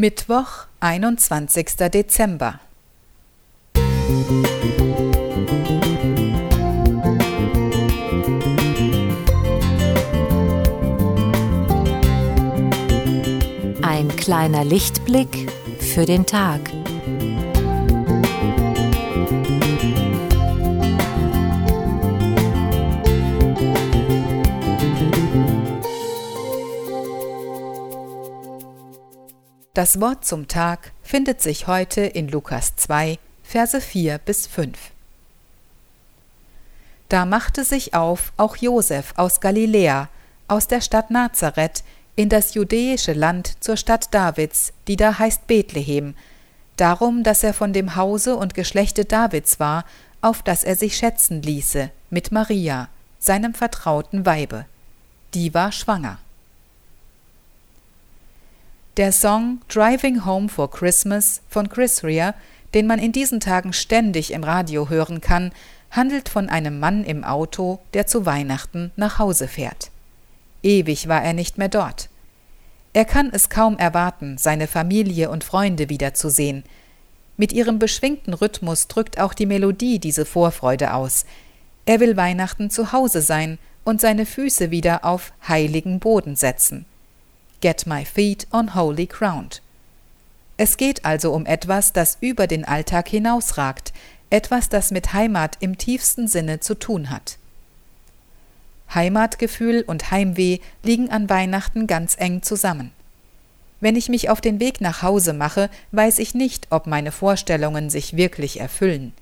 Mittwoch, 21. Dezember. Ein kleiner Lichtblick für den Tag. Das Wort zum Tag findet sich heute in Lukas 2, Verse 4 bis 5. Da machte sich auf auch Josef aus Galiläa, aus der Stadt Nazareth, in das judäische Land zur Stadt Davids, die da heißt Bethlehem, darum, dass er von dem Hause und Geschlechte Davids war, auf das er sich schätzen ließe, mit Maria, seinem vertrauten Weibe. Die war schwanger. Der Song Driving Home for Christmas von Chris Rea, den man in diesen Tagen ständig im Radio hören kann, handelt von einem Mann im Auto, der zu Weihnachten nach Hause fährt. Ewig war er nicht mehr dort. Er kann es kaum erwarten, seine Familie und Freunde wiederzusehen. Mit ihrem beschwingten Rhythmus drückt auch die Melodie diese Vorfreude aus. Er will Weihnachten zu Hause sein und seine Füße wieder auf heiligen Boden setzen. Get My Feet on Holy Ground. Es geht also um etwas, das über den Alltag hinausragt, etwas, das mit Heimat im tiefsten Sinne zu tun hat. Heimatgefühl und Heimweh liegen an Weihnachten ganz eng zusammen. Wenn ich mich auf den Weg nach Hause mache, weiß ich nicht, ob meine Vorstellungen sich wirklich erfüllen.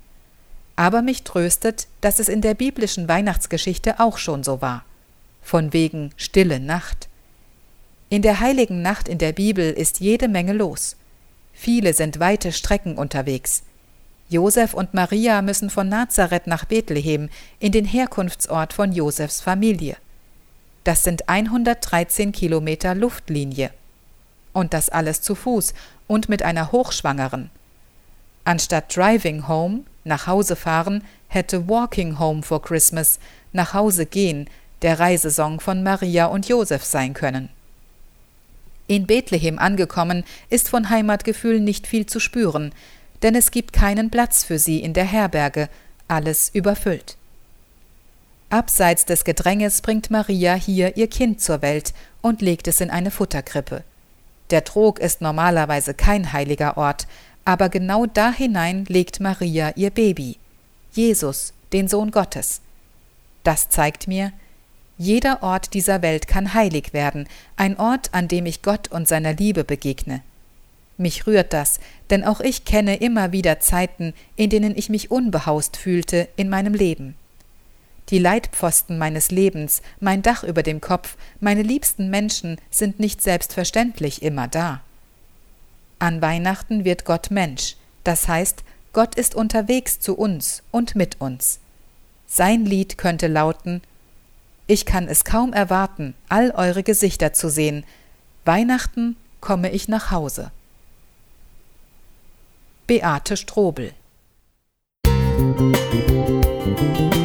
Aber mich tröstet, dass es in der biblischen Weihnachtsgeschichte auch schon so war. Von wegen stille Nacht. In der heiligen Nacht in der Bibel ist jede Menge los. Viele sind weite Strecken unterwegs. Josef und Maria müssen von Nazareth nach Bethlehem in den Herkunftsort von Josefs Familie. Das sind 113 Kilometer Luftlinie. Und das alles zu Fuß und mit einer Hochschwangeren. Anstatt Driving Home, nach Hause fahren, hätte Walking Home for Christmas, nach Hause gehen, der Reisesong von Maria und Josef sein können. In Bethlehem angekommen, ist von Heimatgefühl nicht viel zu spüren, denn es gibt keinen Platz für sie in der Herberge, alles überfüllt. Abseits des Gedränges bringt Maria hier ihr Kind zur Welt und legt es in eine Futterkrippe. Der Trog ist normalerweise kein heiliger Ort, aber genau da hinein legt Maria ihr Baby, Jesus, den Sohn Gottes. Das zeigt mir, jeder Ort dieser Welt kann heilig werden, ein Ort, an dem ich Gott und seiner Liebe begegne. Mich rührt das, denn auch ich kenne immer wieder Zeiten, in denen ich mich unbehaust fühlte in meinem Leben. Die Leitpfosten meines Lebens, mein Dach über dem Kopf, meine liebsten Menschen sind nicht selbstverständlich immer da. An Weihnachten wird Gott Mensch, das heißt, Gott ist unterwegs zu uns und mit uns. Sein Lied könnte lauten ich kann es kaum erwarten, all eure Gesichter zu sehen. Weihnachten komme ich nach Hause. Beate Strobel Musik